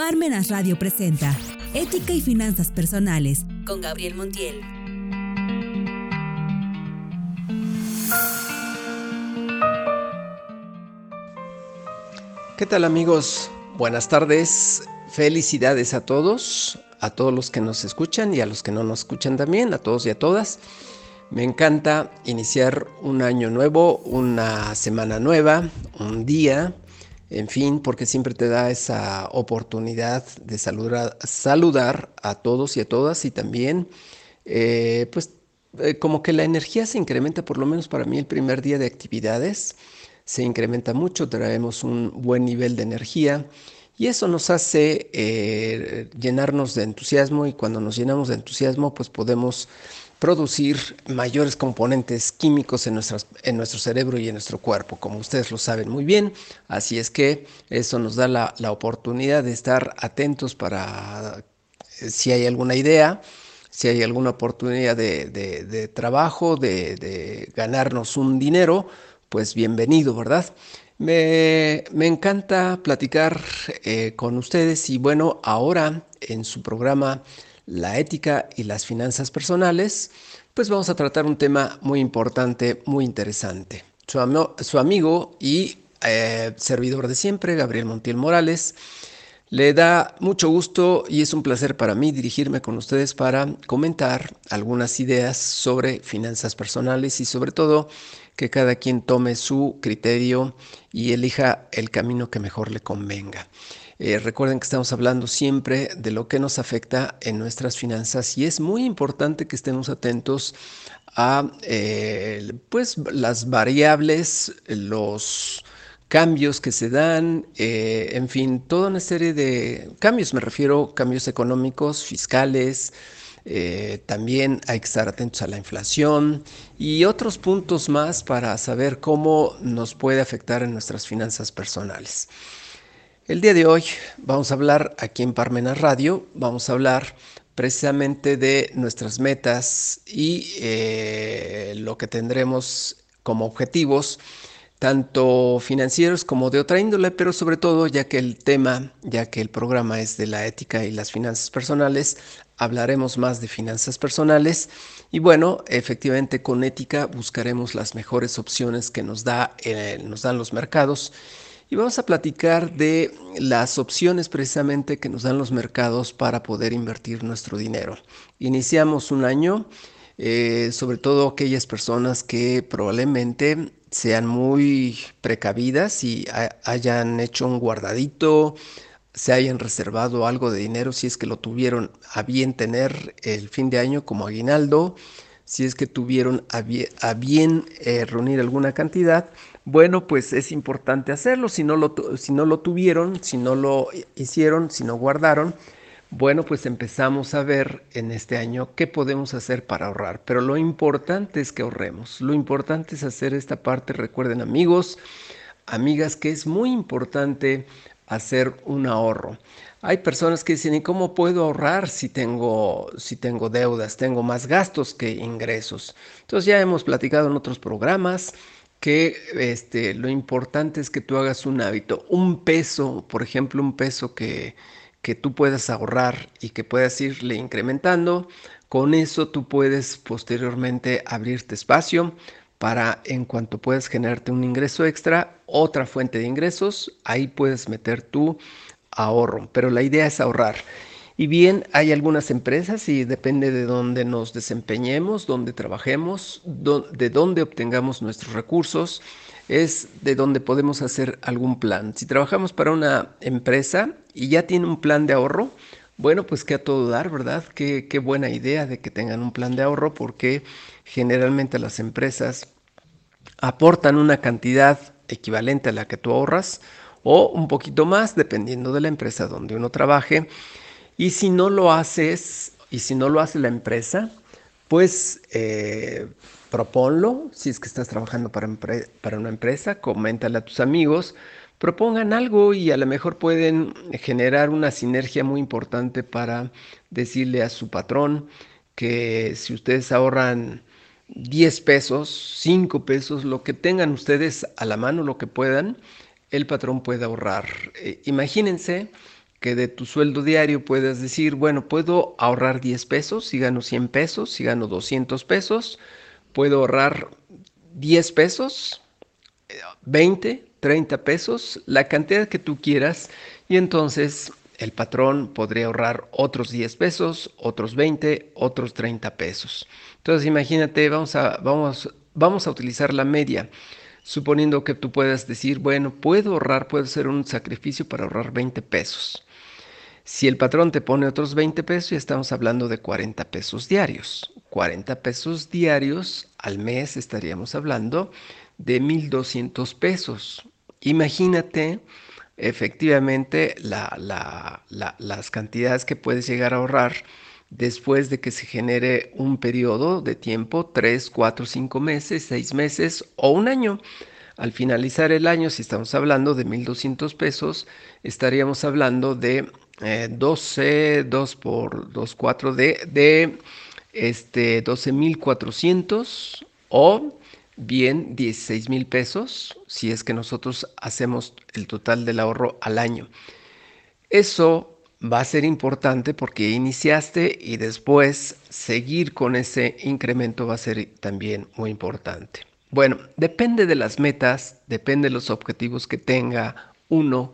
Parmenas Radio presenta Ética y Finanzas Personales con Gabriel Montiel. ¿Qué tal amigos? Buenas tardes. Felicidades a todos, a todos los que nos escuchan y a los que no nos escuchan también, a todos y a todas. Me encanta iniciar un año nuevo, una semana nueva, un día, en fin, porque siempre te da esa oportunidad de saludar, a todos y a todas y también, eh, pues, eh, como que la energía se incrementa, por lo menos para mí el primer día de actividades, se incrementa mucho, traemos un buen nivel de energía y eso nos hace eh, llenarnos de entusiasmo y cuando nos llenamos de entusiasmo, pues podemos producir mayores componentes químicos en, nuestras, en nuestro cerebro y en nuestro cuerpo, como ustedes lo saben muy bien. Así es que eso nos da la, oportunidad de estar atentos para eh, si hay alguna idea, si hay alguna oportunidad de, trabajo, de, ganarnos un dinero, pues bienvenido, ¿verdad? Me, encanta platicar eh, con ustedes y bueno, ahora en su programa la ética y las finanzas personales, pues vamos a tratar un tema muy importante, muy interesante. Su, amigo y eh, servidor de siempre, Gabriel Montiel Morales, le da mucho gusto y es un placer para mí dirigirme con ustedes para comentar algunas ideas sobre finanzas personales y sobre todo que cada quien tome su criterio y elija el camino que mejor le convenga. Eh, recuerden que estamos hablando siempre de lo que nos afecta en nuestras finanzas y es muy importante que estemos atentos a eh, pues, las variables, los cambios que se dan, eh, en fin, toda una serie de cambios, me refiero cambios económicos, fiscales, también hay que estar atentos a la inflación y otros puntos más para saber cómo nos puede afectar en nuestras finanzas personales. El día de hoy vamos a hablar aquí en Parmenas Radio, vamos a hablar precisamente de nuestras metas y eh, lo que tendremos como objetivos, tanto financieros como de otra índole, pero sobre todo ya que el tema, ya que el programa es de la ética y las finanzas personales, hablaremos más de finanzas personales. Y bueno, efectivamente con ética buscaremos las mejores opciones que nos, da, eh, nos dan los mercados y vamos a platicar de las opciones precisamente que nos dan los mercados para poder invertir nuestro dinero. Iniciamos un año, eh, sobre todo aquellas personas que probablemente sean muy precavidas y hayan hecho un guardadito, se hayan reservado algo de dinero si es que lo tuvieron a bien tener el fin de año como aguinaldo, si es que tuvieron a bien, eh, reunir alguna cantidad bueno, pues es importante hacerlo. Si no, lo, si no lo tuvieron, si no lo hicieron, si no guardaron, bueno, pues empezamos a ver en este año qué podemos hacer para ahorrar. Pero lo importante es que ahorremos. Lo importante es hacer esta parte. Recuerden amigos, amigas, que es muy importante hacer un ahorro. Hay personas que dicen, ¿y cómo puedo ahorrar si tengo, si tengo deudas? Tengo más gastos que ingresos. Entonces ya hemos platicado en otros programas que este, lo importante es que tú hagas un hábito, un peso, por ejemplo, un peso que, que tú puedas ahorrar y que puedas irle incrementando. Con eso tú puedes posteriormente abrirte espacio para en cuanto puedas generarte un ingreso extra, otra fuente de ingresos, ahí puedes meter tu ahorro. Pero la idea es ahorrar. Y bien, hay algunas empresas y depende de dónde nos desempeñemos, dónde trabajemos, de dónde obtengamos nuestros recursos, es de dónde podemos hacer algún plan. Si trabajamos para una empresa y ya tiene un plan de ahorro, bueno, pues que a todo dar, ¿verdad? Qué, qué buena idea de que tengan un plan de ahorro porque generalmente las empresas aportan una cantidad equivalente a la que tú ahorras o un poquito más, dependiendo de la empresa donde uno trabaje. Y si no lo haces, y si no lo hace la empresa, pues eh, proponlo. Si es que estás trabajando para, para una empresa, coméntale a tus amigos, propongan algo y a lo mejor pueden generar una sinergia muy importante para decirle a su patrón que si ustedes ahorran 10 pesos, 5 pesos, lo que tengan ustedes a la mano, lo que puedan, el patrón puede ahorrar. Eh, imagínense que de tu sueldo diario puedas decir, bueno, puedo ahorrar 10 pesos si gano 100 pesos, si gano 200 pesos, puedo ahorrar 10 pesos, 20, 30 pesos, la cantidad que tú quieras y entonces el patrón podría ahorrar otros 10 pesos, otros 20, otros 30 pesos. Entonces imagínate, vamos a, vamos, vamos a utilizar la media suponiendo que tú puedas decir, bueno, puedo ahorrar, puedo hacer un sacrificio para ahorrar 20 pesos. Si el patrón te pone otros 20 pesos, ya estamos hablando de 40 pesos diarios. 40 pesos diarios al mes estaríamos hablando de 1.200 pesos. Imagínate efectivamente las cantidades que puedes llegar a ahorrar después de que se genere un periodo de tiempo, 3, 4, 5 meses, 6 meses o un año. Al finalizar el año, si estamos hablando de 1.200 pesos, estaríamos hablando de 12, 2 por 2, 4, de, de este, 12.400 o bien 16 mil pesos si es que nosotros hacemos el total del ahorro al año. Eso va a ser importante porque iniciaste y después seguir con ese incremento va a ser también muy importante. Bueno, depende de las metas, depende de los objetivos que tenga uno,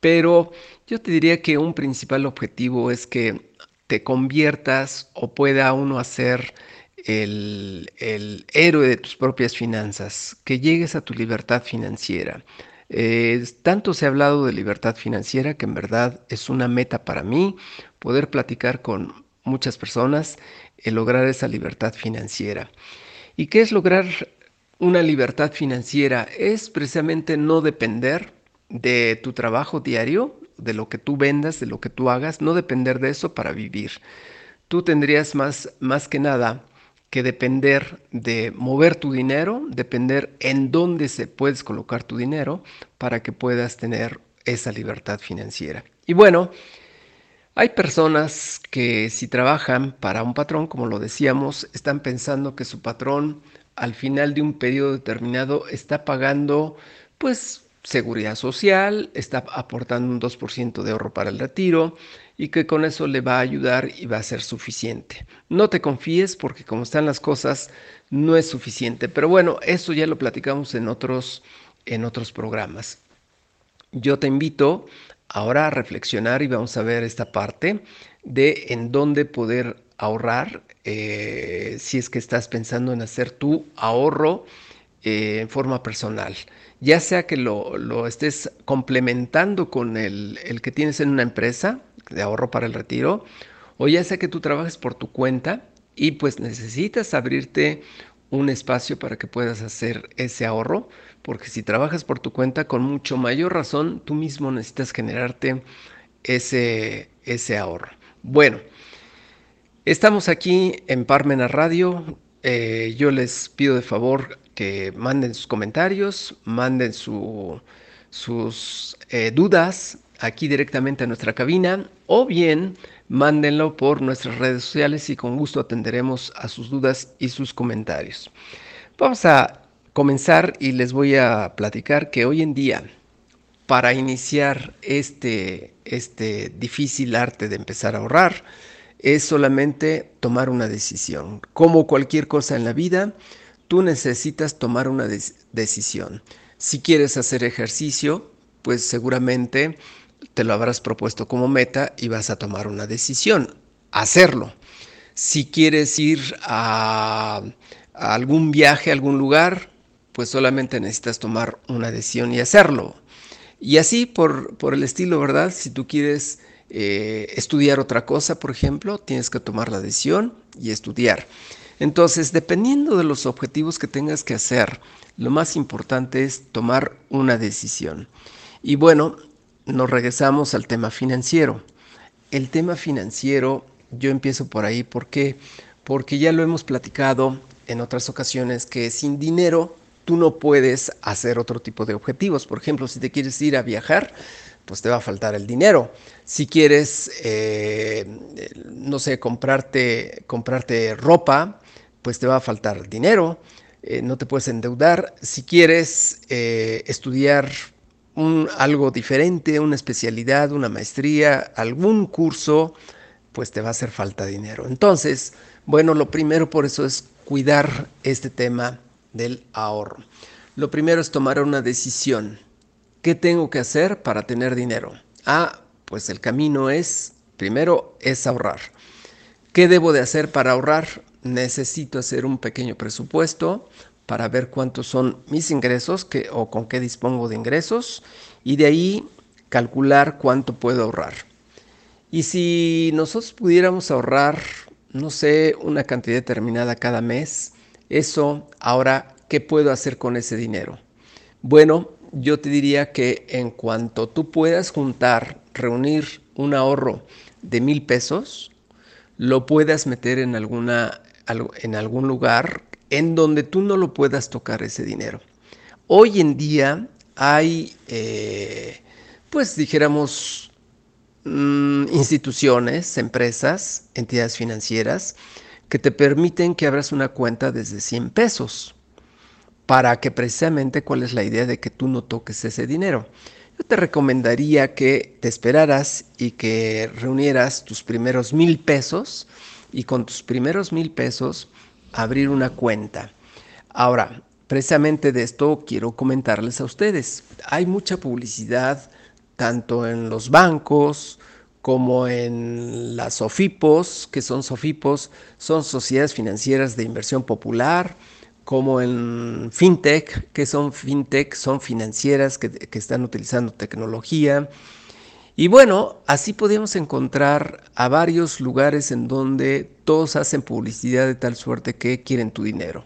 pero yo te diría que un principal objetivo es que te conviertas o pueda uno hacer el, el héroe de tus propias finanzas, que llegues a tu libertad financiera. Eh, tanto se ha hablado de libertad financiera que en verdad es una meta para mí poder platicar con muchas personas y lograr esa libertad financiera. ¿Y qué es lograr una libertad financiera? Es precisamente no depender de tu trabajo diario, de lo que tú vendas, de lo que tú hagas, no depender de eso para vivir. Tú tendrías más, más que nada que depender de mover tu dinero, depender en dónde se puedes colocar tu dinero para que puedas tener esa libertad financiera. Y bueno, hay personas que si trabajan para un patrón, como lo decíamos, están pensando que su patrón al final de un periodo determinado está pagando pues seguridad social, está aportando un 2% de ahorro para el retiro, y que con eso le va a ayudar y va a ser suficiente. No te confíes porque como están las cosas no es suficiente, pero bueno, eso ya lo platicamos en otros en otros programas. Yo te invito ahora a reflexionar y vamos a ver esta parte de en dónde poder ahorrar eh, si es que estás pensando en hacer tu ahorro eh, en forma personal ya sea que lo, lo estés complementando con el, el, que tienes en una empresa, de ahorro para el retiro, o ya sea que tú trabajes por tu cuenta y pues necesitas abrirte un espacio para que puedas hacer ese ahorro, porque si trabajas por tu cuenta, con mucho mayor razón, tú mismo necesitas generarte ese, ese ahorro. Bueno, estamos aquí en Parmena Radio. Eh, yo les pido de favor que manden sus comentarios, manden sus eh, dudas aquí directamente a nuestra cabina o bien mándenlo por nuestras redes sociales y con gusto atenderemos a sus dudas y sus comentarios. Vamos a comenzar y les voy a platicar que hoy en día para iniciar este, este difícil arte de empezar a ahorrar es solamente tomar una decisión. Como cualquier cosa en la vida, tú necesitas tomar una decisión. Si quieres hacer ejercicio, pues seguramente te lo habrás propuesto como meta y vas a tomar una decisión, hacerlo. Si quieres ir a, algún viaje, a algún lugar, pues solamente necesitas tomar una decisión y hacerlo. Y así por, por el estilo, ¿verdad? Si tú quieres eh, estudiar otra cosa, por ejemplo, tienes que tomar la decisión y estudiar. Entonces, dependiendo de los objetivos que tengas que hacer, lo más importante es tomar una decisión. Y bueno, nos regresamos al tema financiero. El tema financiero, yo empiezo por ahí, ¿por qué? Porque ya lo hemos platicado en otras ocasiones que sin dinero tú no puedes hacer otro tipo de objetivos. Por ejemplo, si te quieres ir a viajar, pues te va a faltar el dinero. Si quieres, eh, no sé, comprarte, comprarte ropa, pues te va a faltar dinero. Eh, no te puedes endeudar. Si quieres eh, estudiar un, algo diferente, una especialidad, una maestría, algún curso, pues te va a hacer falta dinero. Entonces, bueno, lo primero por eso es cuidar este tema del ahorro. Lo primero es tomar una decisión. ¿Qué tengo que hacer para tener dinero? Ah, pues el camino es, primero, es ahorrar. ¿Qué debo de hacer para ahorrar? Necesito hacer un pequeño presupuesto para ver cuántos son mis ingresos o con qué dispongo de ingresos y de ahí calcular cuánto puedo ahorrar. Y si nosotros pudiéramos ahorrar, no sé, una cantidad determinada cada mes, eso ahora, ¿qué puedo hacer con ese dinero? Bueno, yo te diría que en cuanto tú puedas juntar, reunir un ahorro de mil pesos, lo puedas meter en, alguna, en algún lugar en donde tú no lo puedas tocar ese dinero. Hoy en día hay, eh, pues dijéramos, mm, instituciones, empresas, entidades financieras que te permiten que abras una cuenta desde 100 pesos para que precisamente cuál es la idea de que tú no toques ese dinero. Yo te recomendaría que te esperaras y que reunieras tus primeros mil pesos y con tus primeros mil pesos abrir una cuenta. Ahora, precisamente de esto quiero comentarles a ustedes. Hay mucha publicidad tanto en los bancos como en las SOFIPOS, que son SOFIPOS, son sociedades financieras de inversión popular, como en fintech, que son fintech, son financieras que, que, están utilizando tecnología. Y bueno, así podemos encontrar a varios lugares en donde todos hacen publicidad de tal suerte que quieren tu dinero.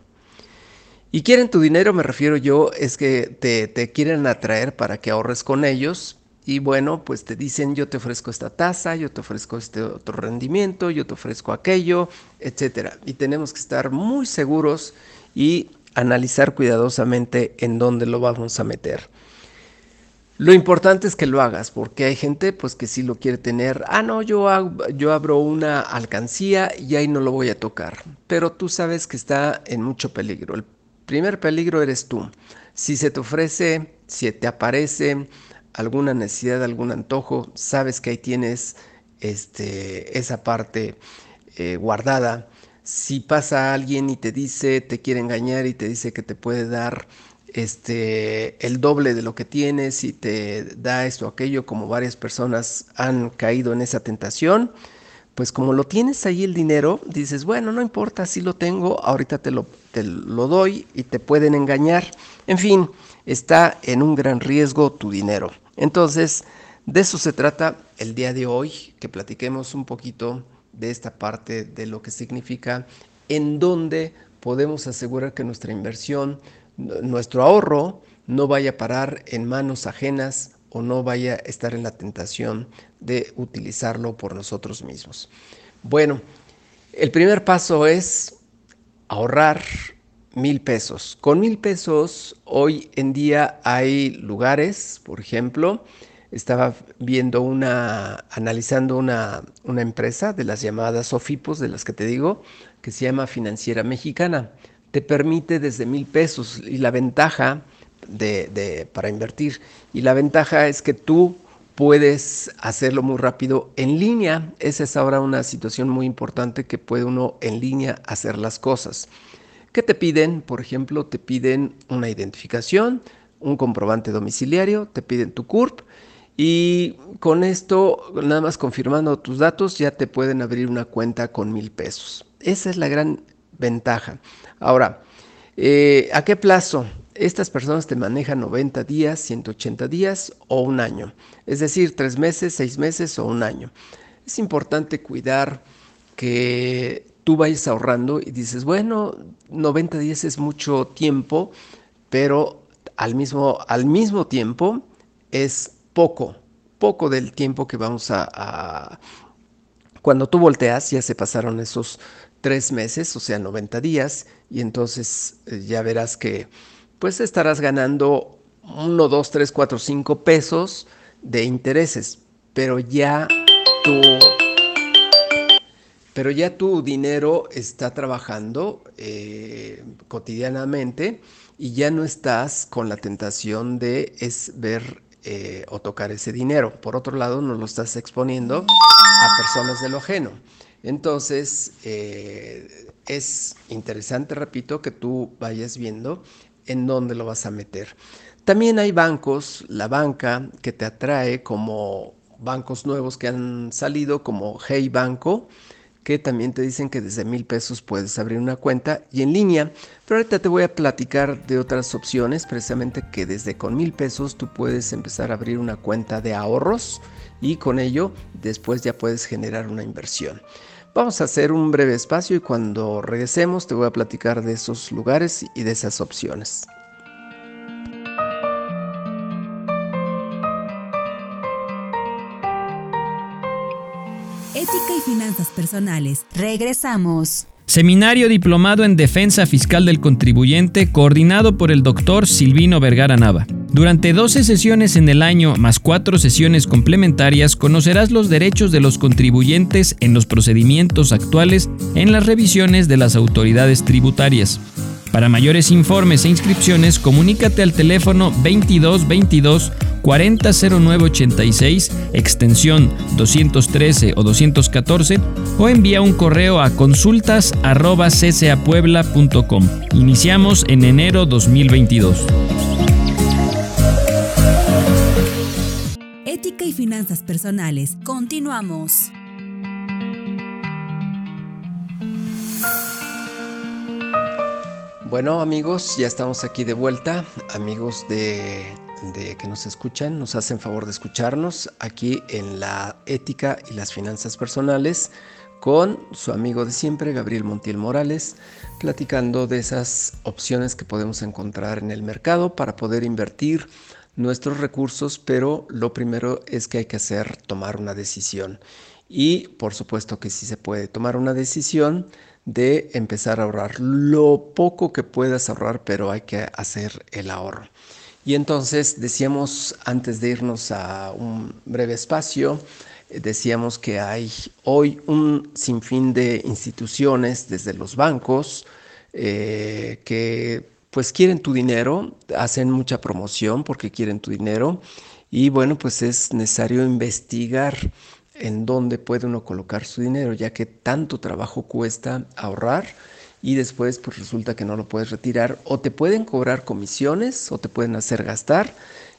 Y quieren tu dinero, me refiero yo, es que te, te quieren atraer para que ahorres con ellos. Y bueno, pues te dicen, yo te ofrezco esta tasa, yo te ofrezco este otro rendimiento, yo te ofrezco aquello, etc. Y tenemos que estar muy seguros y analizar cuidadosamente en dónde lo vamos a meter. Lo importante es que lo hagas, porque hay gente pues que sí lo quiere tener. Ah, no, yo, yo abro una alcancía y ahí no lo voy a tocar. Pero tú sabes que está en mucho peligro. El primer peligro eres tú. Si se te ofrece, si te aparece alguna necesidad, algún antojo, sabes que ahí tienes este, esa parte eh, guardada si pasa alguien y te dice, te quiere engañar y te dice que te puede dar este el doble de lo que tienes y te da esto o aquello, como varias personas han caído en esa tentación, pues como lo tienes ahí el dinero, dices, bueno, no importa, si lo tengo, ahorita te lo, te lo doy y te pueden engañar. En fin, está en un gran riesgo tu dinero. Entonces, de eso se trata el día de hoy, que platiquemos un poquito de esta parte de lo que significa en donde podemos asegurar que nuestra inversión, nuestro ahorro, no vaya a parar en manos ajenas o no vaya a estar en la tentación de utilizarlo por nosotros mismos. Bueno, el primer paso es ahorrar mil pesos. Con mil pesos hoy en día hay lugares, por ejemplo, estaba viendo una, analizando una, empresa de las llamadas SOFIPOS, de las que te digo, que se llama Financiera Mexicana. Te permite desde mil pesos y la ventaja de, para invertir, y la ventaja es que tú puedes hacerlo muy rápido en línea. Esa es ahora una situación muy importante que puede uno en línea hacer las cosas. ¿Qué te piden? Por ejemplo, te piden una identificación, un comprobante domiciliario, te piden tu CURP y con esto, nada más confirmando tus datos, ya te pueden abrir una cuenta con mil pesos. Esa es la gran ventaja. Ahora, eh, ¿a qué plazo? Estas personas te manejan 90 días, 180 días o un año. Es decir, tres meses, seis meses o un año. Es importante cuidar que tú vayas ahorrando y dices, bueno, 90 días es mucho tiempo, pero al mismo, al mismo tiempo es poco, poco del tiempo que vamos a, Cuando tú volteas, ya se pasaron esos tres meses, o sea, 90 días, y entonces eh, ya verás que pues estarás ganando 1, 2, 3, 4, 5 pesos de intereses, pero ya tu, pero ya tu dinero está trabajando eh, cotidianamente y ya no estás con la tentación de es ver eh, o tocar ese dinero. Por otro lado, no lo estás exponiendo a personas de lo ajeno. Entonces, eh, es interesante, repito, que tú vayas viendo en dónde lo vas a meter. También hay bancos, la banca que te atrae como bancos nuevos que han salido, como Hey Banco, que también te dicen que desde mil pesos puedes abrir una cuenta y en línea. Pero ahorita te voy a platicar de otras opciones, precisamente que desde con mil pesos tú puedes empezar a abrir una cuenta de ahorros y con ello después ya puedes generar una inversión. Vamos a hacer un breve espacio y cuando regresemos te voy a platicar de esos lugares y de esas opciones. Ética y finanzas personales. Regresamos. Seminario Diplomado en Defensa Fiscal del Contribuyente, coordinado por el doctor Silvino Vergara Nava. Durante 12 sesiones en el año, más 4 sesiones complementarias, conocerás los derechos de los contribuyentes en los procedimientos actuales en las revisiones de las autoridades tributarias. Para mayores informes e inscripciones, comunícate al teléfono 2222 400986, extensión 213 o 214, o envía un correo a consultas Iniciamos en enero 2022. Ética y finanzas personales. Continuamos. Bueno amigos, ya estamos aquí de vuelta, amigos de, que nos escuchan, nos hacen favor de escucharnos aquí en la ética y las finanzas personales con su amigo de siempre, Gabriel Montiel Morales, platicando de esas opciones que podemos encontrar en el mercado para poder invertir nuestros recursos, pero lo primero es que hay que hacer tomar una decisión. Y por supuesto que sí se puede tomar una decisión de empezar a ahorrar lo poco que puedas ahorrar, pero hay que hacer el ahorro. Y entonces decíamos antes de irnos a un breve espacio, eh, decíamos que hay hoy un sinfín de instituciones desde los bancos eh, que pues quieren tu dinero, hacen mucha promoción porque quieren tu dinero. Y bueno pues es necesario investigar en dónde puede uno colocar su dinero, ya que tanto trabajo cuesta ahorrar y después pues resulta que no lo puedes retirar o te pueden cobrar comisiones o te pueden hacer gastar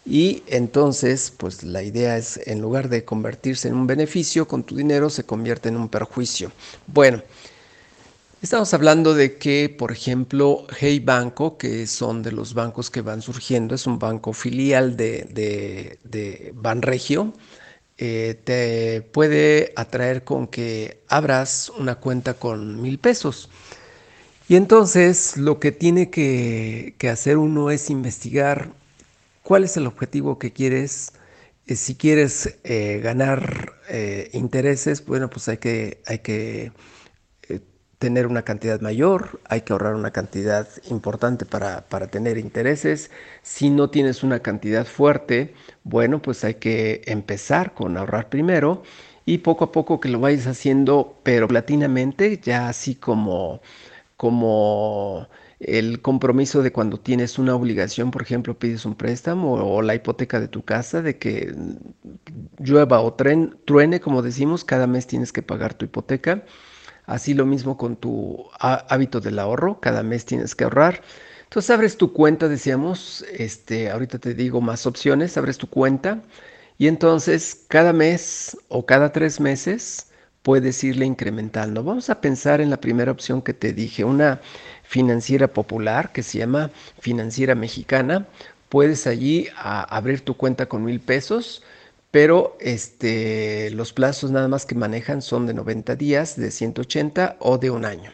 y entonces pues la idea es en lugar de convertirse en un beneficio con tu dinero se convierte en un perjuicio. Bueno, estamos hablando de que por ejemplo Hey Banco, que son de los bancos que van surgiendo, es un banco filial de, de, de Banregio, eh, te puede atraer con que abras una cuenta con mil pesos. Y entonces lo que tiene que, hacer uno es investigar cuál es el objetivo que quieres. Eh, si quieres eh, ganar intereses, bueno, pues hay que, hay que tener una cantidad mayor, hay que ahorrar una cantidad importante para, tener intereses. Si no tienes una cantidad fuerte, bueno, pues hay que empezar con ahorrar primero y poco a poco que lo vayas haciendo, pero platinamente, ya así como, como el compromiso de cuando tienes una obligación, por ejemplo, pides un préstamo o, la hipoteca de tu casa, de que llueva o truene, como decimos, cada mes tienes que pagar tu hipoteca Así lo mismo con tu hábito del ahorro, cada mes tienes que ahorrar. Entonces abres tu cuenta, decíamos, este, ahorita te digo más opciones, abres tu cuenta y entonces cada mes o cada tres meses puedes irle incrementando. Vamos a pensar en la primera opción que te dije, una financiera popular que se llama Financiera Mexicana. Puedes allí abrir tu cuenta con mil pesos pero este, los plazos nada más que manejan son de 90 días, de 180 o de un año.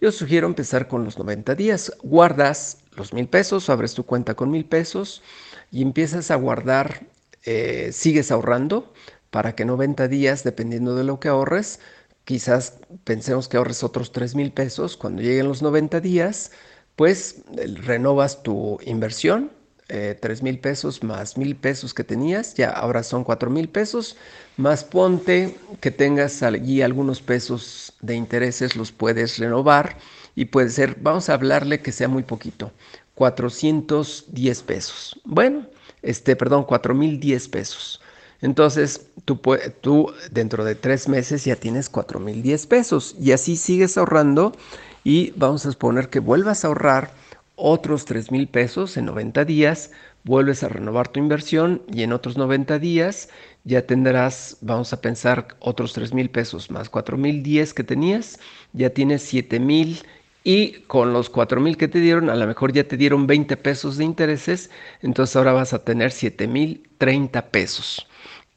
Yo sugiero empezar con los 90 días. Guardas los mil pesos, abres tu cuenta con mil pesos y empiezas a guardar, eh, sigues ahorrando para que 90 días, dependiendo de lo que ahorres, quizás pensemos que ahorres otros 3 mil pesos. Cuando lleguen los 90 días, pues renovas tu inversión eh, tres mil pesos más mil pesos que tenías, ya ahora son cuatro mil pesos, más ponte que tengas allí algunos pesos de intereses, los puedes renovar y puede ser, vamos a hablarle que sea muy poquito, 410 pesos. Bueno, este, perdón, 4 mil 10 pesos. Entonces, tú, dentro de tres meses ya tienes 4 mil 10 pesos y así sigues ahorrando y vamos a suponer que vuelvas a ahorrar otros 3 mil pesos en 90 días, vuelves a renovar tu inversión y en otros 90 días ya tendrás, vamos a pensar, otros 3 mil pesos más 4 mil 10 que tenías, ya tienes 7 mil y con los 4 mil que te dieron, a lo mejor ya te dieron 20 pesos de intereses, entonces ahora vas a tener 7 mil 30 pesos.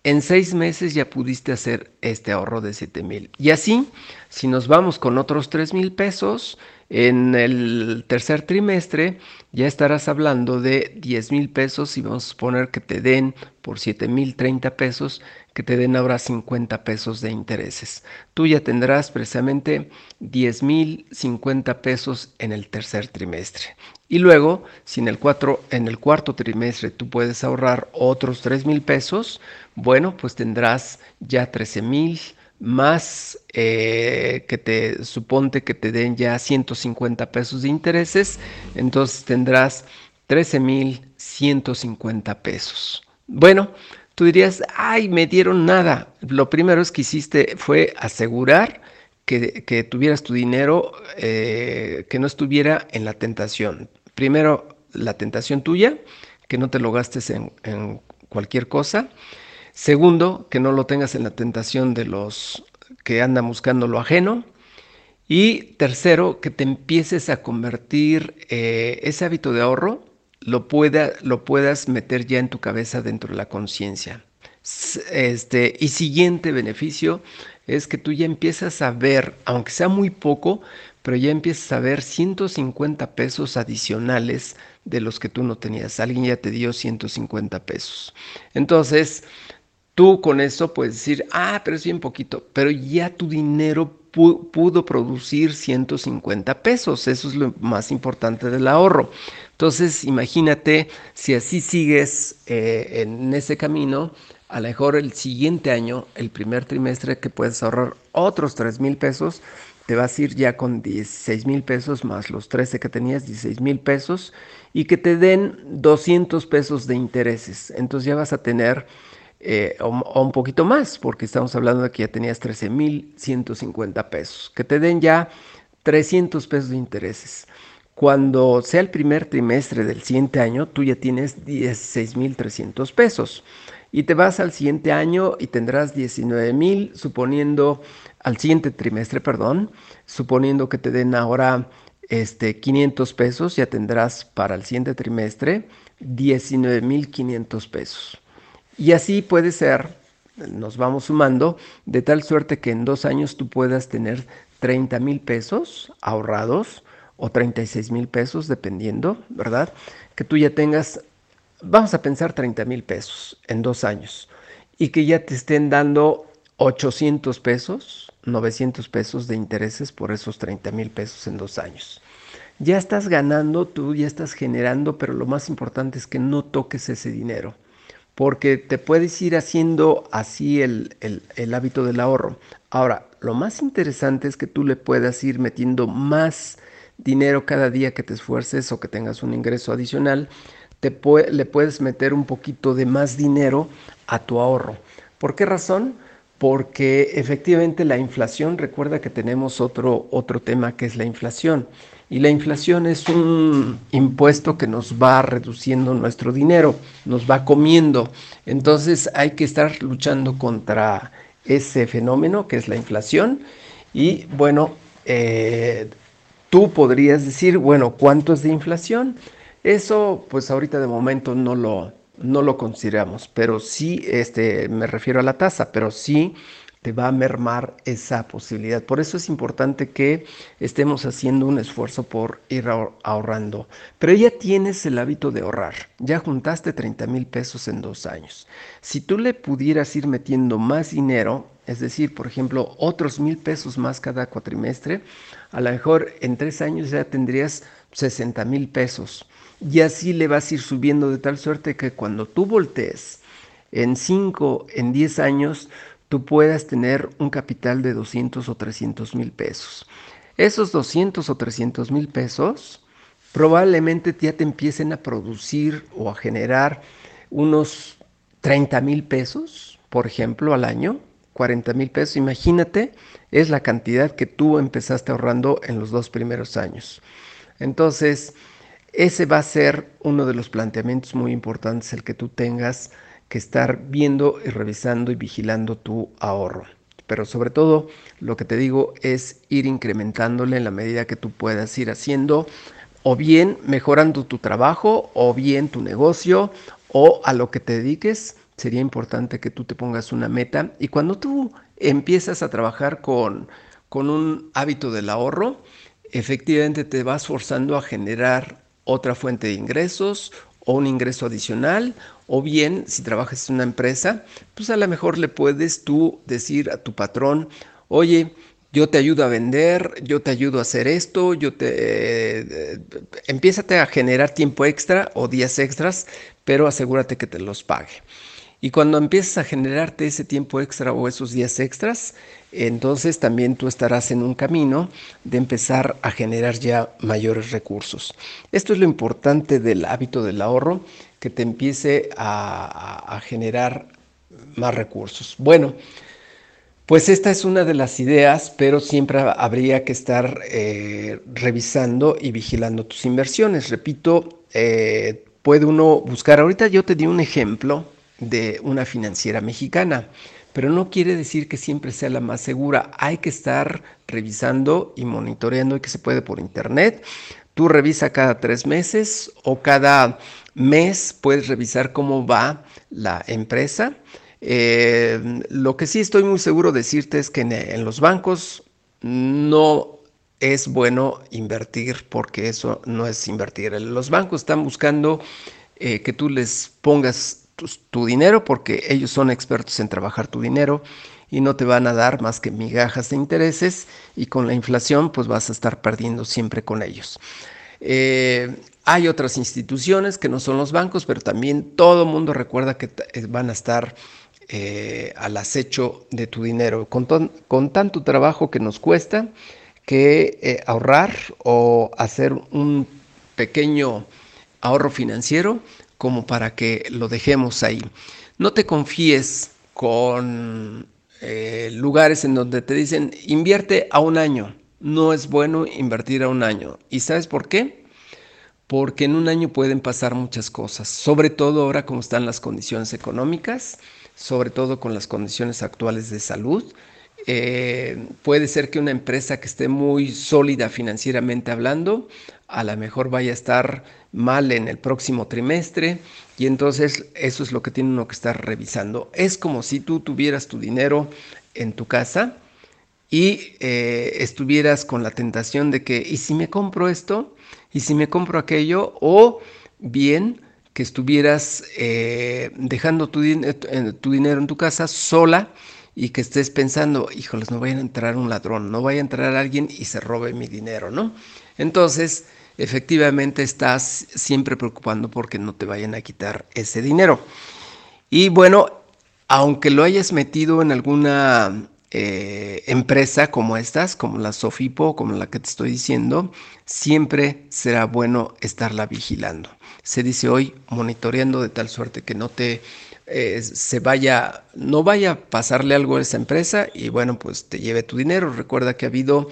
En seis meses ya pudiste hacer este ahorro de 7 mil. Y así, si nos vamos con otros 3 mil pesos, en el tercer trimestre ya estarás hablando de 10 mil pesos y vamos a suponer que te den por 7 mil 30 pesos, que te den ahora 50 pesos de intereses. Tú ya tendrás precisamente 10 mil 50 pesos en el tercer trimestre. Y luego, si en el, en el cuarto trimestre tú puedes ahorrar otros 3 mil pesos, bueno, pues tendrás ya 13 mil más eh, que te suponte que te den ya 150 pesos de intereses, entonces tendrás 13.150 pesos. Bueno, tú dirías, ay, me dieron nada. Lo primero es que hiciste fue asegurar que, tuvieras tu dinero, eh, que no estuviera en la tentación. Primero, la tentación tuya, que no te lo gastes en, cualquier cosa. Segundo, que no lo tengas en la tentación de los que andan buscando lo ajeno. Y tercero, que te empieces a convertir eh, ese hábito de ahorro, lo, pueda, lo puedas meter ya en tu cabeza dentro de la conciencia. Este, y siguiente beneficio es que tú ya empiezas a ver, aunque sea muy poco, pero ya empiezas a ver 150 pesos adicionales de los que tú no tenías. Alguien ya te dio 150 pesos. Entonces, Tú con eso puedes decir, ah, pero es bien poquito, pero ya tu dinero pudo producir 150 pesos, eso es lo más importante del ahorro. Entonces, imagínate si así sigues eh, en ese camino, a lo mejor el siguiente año, el primer trimestre que puedes ahorrar otros 3 mil pesos, te vas a ir ya con 16 mil pesos más los 13 que tenías, 16 mil pesos, y que te den 200 pesos de intereses. Entonces ya vas a tener eh, o, un poquito más, porque estamos hablando de que ya tenías 13.150 pesos, que te den ya 300 pesos de intereses. Cuando sea el primer trimestre del siguiente año, tú ya tienes 16.300 pesos. Y te vas al siguiente año y tendrás 19.000, suponiendo, al siguiente trimestre, perdón, suponiendo que te den ahora este, 500 pesos, ya tendrás para el siguiente trimestre 19.500 pesos. Y así puede ser, nos vamos sumando, de tal suerte que en dos años tú puedas tener 30 mil pesos ahorrados o 36 mil pesos, dependiendo, ¿verdad? Que tú ya tengas, vamos a pensar 30 mil pesos en dos años y que ya te estén dando 800 pesos, 900 pesos de intereses por esos 30 mil pesos en dos años. Ya estás ganando, tú ya estás generando, pero lo más importante es que no toques ese dinero porque te puedes ir haciendo así el, hábito del ahorro. Ahora, lo más interesante es que tú le puedas ir metiendo más dinero cada día que te esfuerces o que tengas un ingreso adicional, te le puedes meter un poquito de más dinero a tu ahorro. ¿Por qué razón? Porque efectivamente la inflación, recuerda que tenemos otro, otro tema que es la inflación. Y la inflación es un impuesto que nos va reduciendo nuestro dinero, nos va comiendo. Entonces hay que estar luchando contra ese fenómeno que es la inflación. Y bueno, eh, tú podrías decir, bueno, ¿cuánto es de inflación? Eso pues ahorita de momento no lo, no lo consideramos, pero sí, este, me refiero a la tasa, pero sí te va a mermar esa posibilidad. Por eso es importante que estemos haciendo un esfuerzo por ir ahorrando. Pero ya tienes el hábito de ahorrar. Ya juntaste 30 mil pesos en dos años. Si tú le pudieras ir metiendo más dinero, es decir, por ejemplo, otros mil pesos más cada cuatrimestre, a lo mejor en tres años ya tendrías 60 mil pesos. Y así le vas a ir subiendo de tal suerte que cuando tú voltees en 5, en 10 años, tú puedas tener un capital de 200 o 300 mil pesos. Esos 200 o 300 mil pesos probablemente ya te empiecen a producir o a generar unos 30 mil pesos, por ejemplo, al año, 40 mil pesos, imagínate, es la cantidad que tú empezaste ahorrando en los dos primeros años. Entonces, ese va a ser uno de los planteamientos muy importantes, el que tú tengas que estar viendo y revisando y vigilando tu ahorro. Pero sobre todo, lo que te digo es ir incrementándole en la medida que tú puedas ir haciendo o bien mejorando tu trabajo o bien tu negocio o a lo que te dediques. Sería importante que tú te pongas una meta y cuando tú empiezas a trabajar con, con un hábito del ahorro, efectivamente te vas forzando a generar otra fuente de ingresos o un ingreso adicional, o bien si trabajas en una empresa, pues a lo mejor le puedes tú decir a tu patrón, oye, yo te ayudo a vender, yo te ayudo a hacer esto, yo te... Eh, empiézate a generar tiempo extra o días extras, pero asegúrate que te los pague. Y cuando empieces a generarte ese tiempo extra o esos días extras, entonces también tú estarás en un camino de empezar a generar ya mayores recursos. Esto es lo importante del hábito del ahorro, que te empiece a, generar más recursos. Bueno, pues esta es una de las ideas, pero siempre habría que estar eh, revisando y vigilando tus inversiones. Repito, eh, puede uno buscar, ahorita yo te di un ejemplo de una financiera mexicana, pero no quiere decir que siempre sea la más segura. Hay que estar revisando y monitoreando y que se puede por internet. Tú revisa cada tres meses o cada mes puedes revisar cómo va la empresa. Eh, lo que sí estoy muy seguro de decirte es que en, los bancos no es bueno invertir porque eso no es invertir. Los bancos están buscando eh, que tú les pongas tu, dinero porque ellos son expertos en trabajar tu dinero y no te van a dar más que migajas de intereses y con la inflación pues vas a estar perdiendo siempre con ellos. Eh, hay otras instituciones que no son los bancos, pero también todo mundo recuerda que eh, van a estar eh, al acecho de tu dinero. Con, con, tanto trabajo que nos cuesta que ahorrar o hacer un pequeño ahorro financiero, como para que lo dejemos ahí. No te confíes con eh, lugares en donde te dicen invierte a un año. No es bueno invertir a un año. ¿Y sabes por qué? Porque en un año pueden pasar muchas cosas, sobre todo ahora como están las condiciones económicas, sobre todo con las condiciones actuales de salud. Eh, puede ser que una empresa que esté muy sólida financieramente hablando, a lo mejor vaya a estar mal en el próximo trimestre y entonces eso es lo que tiene uno que estar revisando. Es como si tú tuvieras tu dinero en tu casa y eh, estuvieras con la tentación de que, ¿y si me compro esto? ¿Y si me compro aquello? O bien que estuvieras eh, dejando tu, tu dinero en tu casa sola y que estés pensando, híjoles, no vaya a entrar un ladrón, no vaya a entrar alguien y se robe mi dinero, ¿no? Entonces, efectivamente estás siempre preocupando porque no te vayan a quitar ese dinero. Y bueno, aunque lo hayas metido en alguna eh, empresa como estas, como la Sofipo, como la que te estoy diciendo, siempre será bueno estarla vigilando. Se dice hoy monitoreando de tal suerte que no te eh, se vaya, no vaya a pasarle algo a esa empresa y bueno, pues te lleve tu dinero. Recuerda que ha habido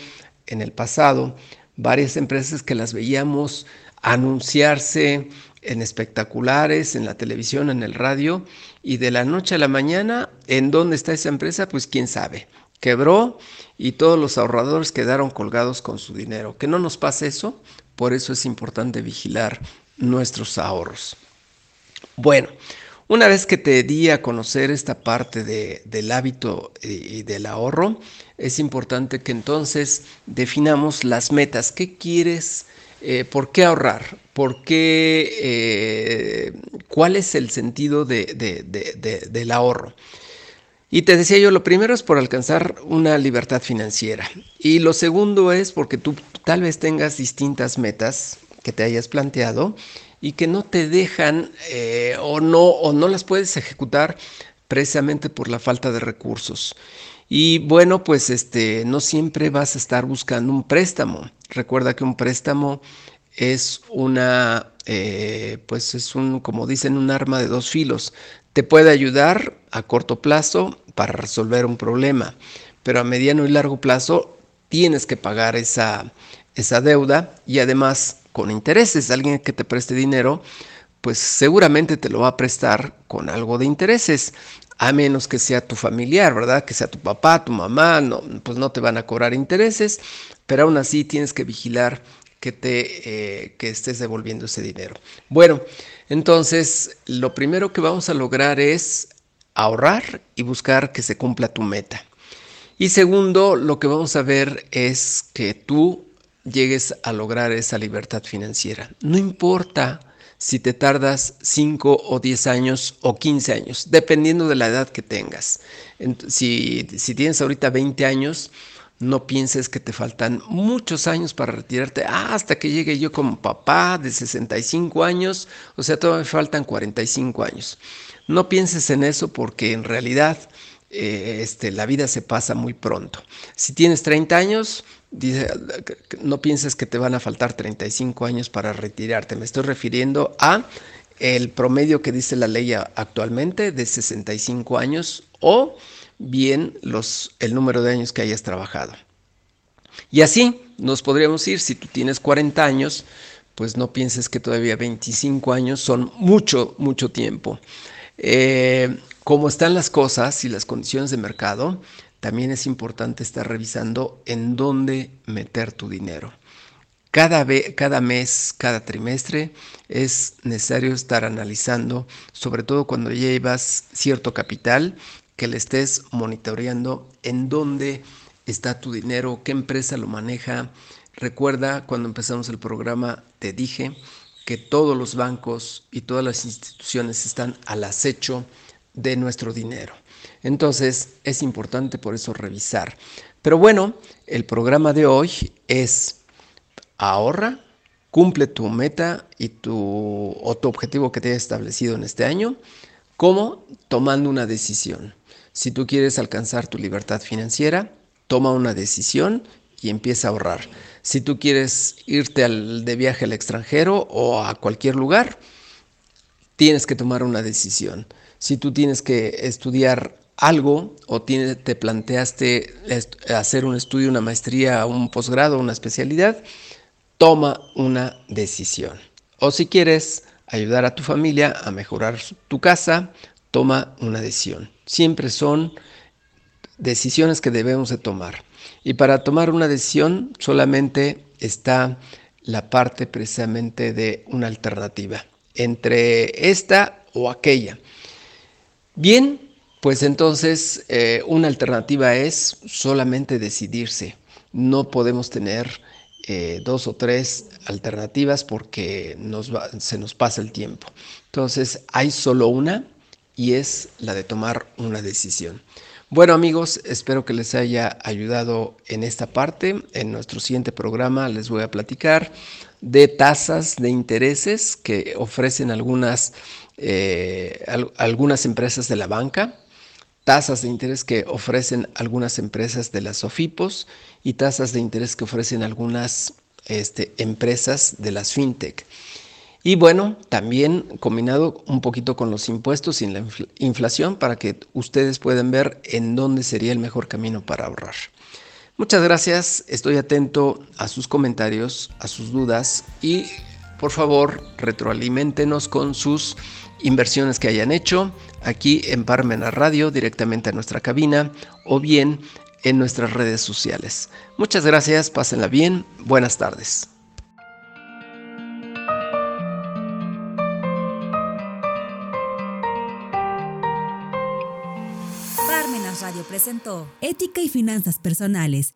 en el pasado varias empresas que las veíamos anunciarse en espectaculares, en la televisión, en el radio, y de la noche a la mañana, ¿en dónde está esa empresa? Pues quién sabe. Quebró y todos los ahorradores quedaron colgados con su dinero. Que no nos pase eso, por eso es importante vigilar nuestros ahorros. Bueno, una vez que te di a conocer esta parte del hábito y del ahorro, es importante que entonces definamos las metas. ¿Qué quieres? Eh, ¿Por qué ahorrar? ¿Por qué? Eh, ¿Cuál es el sentido del ahorro? Y te decía yo, lo primero es por alcanzar una libertad financiera. Y lo segundo es porque tú tal vez tengas distintas metas que te hayas planteado y que no te dejan eh, o, no, o no las puedes ejecutar precisamente por la falta de recursos. Y bueno, pues este, no siempre vas a estar buscando un préstamo. Recuerda que un préstamo es una, eh, pues es un, como dicen, un arma de dos filos. Te puede ayudar a corto plazo para resolver un problema, pero a mediano y largo plazo tienes que pagar esa, esa deuda y además con intereses. Alguien que te preste dinero, pues seguramente te lo va a prestar con algo de intereses, a menos que sea tu familiar, ¿verdad? Que sea tu papá, tu mamá, no, pues no te van a cobrar intereses, pero aún así tienes que vigilar que, te, eh, que estés devolviendo ese dinero. Bueno, entonces lo primero que vamos a lograr es ahorrar y buscar que se cumpla tu meta. Y segundo, lo que vamos a ver es que tú llegues a lograr esa libertad financiera. No importa si te tardas 5 o 10 años o 15 años, dependiendo de la edad que tengas. Si, si tienes ahorita 20 años, no pienses que te faltan muchos años para retirarte. Hasta que llegue yo como papá de 65 años, o sea, todavía me faltan 45 años. No pienses en eso porque en realidad eh, este, la vida se pasa muy pronto. Si tienes 30 años, dice, no pienses que te van a faltar 35 años para retirarte. Me estoy refiriendo a el promedio que dice la ley actualmente de 65 años o bien los, el número de años que hayas trabajado. Y así nos podríamos ir, si tú tienes 40 años, pues no pienses que todavía 25 años son mucho, mucho tiempo. Eh, como están las cosas y las condiciones de mercado, también es importante estar revisando en dónde meter tu dinero. Cada, cada, mes, cada trimestre es necesario estar analizando, sobre todo cuando llevas cierto capital, que le estés monitoreando en dónde está tu dinero, qué empresa lo maneja. Recuerda, cuando empezamos el programa, te dije que todos los bancos y todas las instituciones están al acecho de nuestro dinero. Entonces, es importante por eso revisar. Pero bueno, el programa de hoy es ahorra, cumple tu meta y tu, o tu objetivo que te hayas establecido en este año, como tomando una decisión. Si tú quieres alcanzar tu libertad financiera, toma una decisión y empieza a ahorrar. Si tú quieres irte de viaje al extranjero o a cualquier lugar, tienes que tomar una decisión. Si tú tienes que estudiar algo o te planteaste hacer un estudio, una maestría, un posgrado, una especialidad, toma una decisión. O si quieres ayudar a tu familia a mejorar tu casa, toma una decisión. Siempre son decisiones que debemos de tomar. Y para tomar una decisión solamente está la parte precisamente de una alternativa entre esta o aquella. Bien, pues entonces eh, una alternativa es solamente decidirse. No podemos tener eh, dos o tres alternativas porque se nos pasa el tiempo. Entonces hay solo una y es la de tomar una decisión. Bueno amigos, espero que les haya ayudado en esta parte. En nuestro siguiente programa les voy a platicar de tasas de intereses que ofrecen algunas, eh, algunas empresas de la banca, tasas de interés que ofrecen algunas empresas de las SOFIPOS y tasas de interés que ofrecen algunas este, empresas de las FinTech. Y bueno, también combinado un poquito con los impuestos y la inflación para que ustedes puedan ver en dónde sería el mejor camino para ahorrar. Muchas gracias, estoy atento a sus comentarios, a sus dudas y por favor retroalimentenos con sus inversiones que hayan hecho aquí en Parmena Radio directamente a nuestra cabina o bien en nuestras redes sociales. Muchas gracias, pásenla bien, buenas tardes. Radio presentó Ética y Finanzas Personales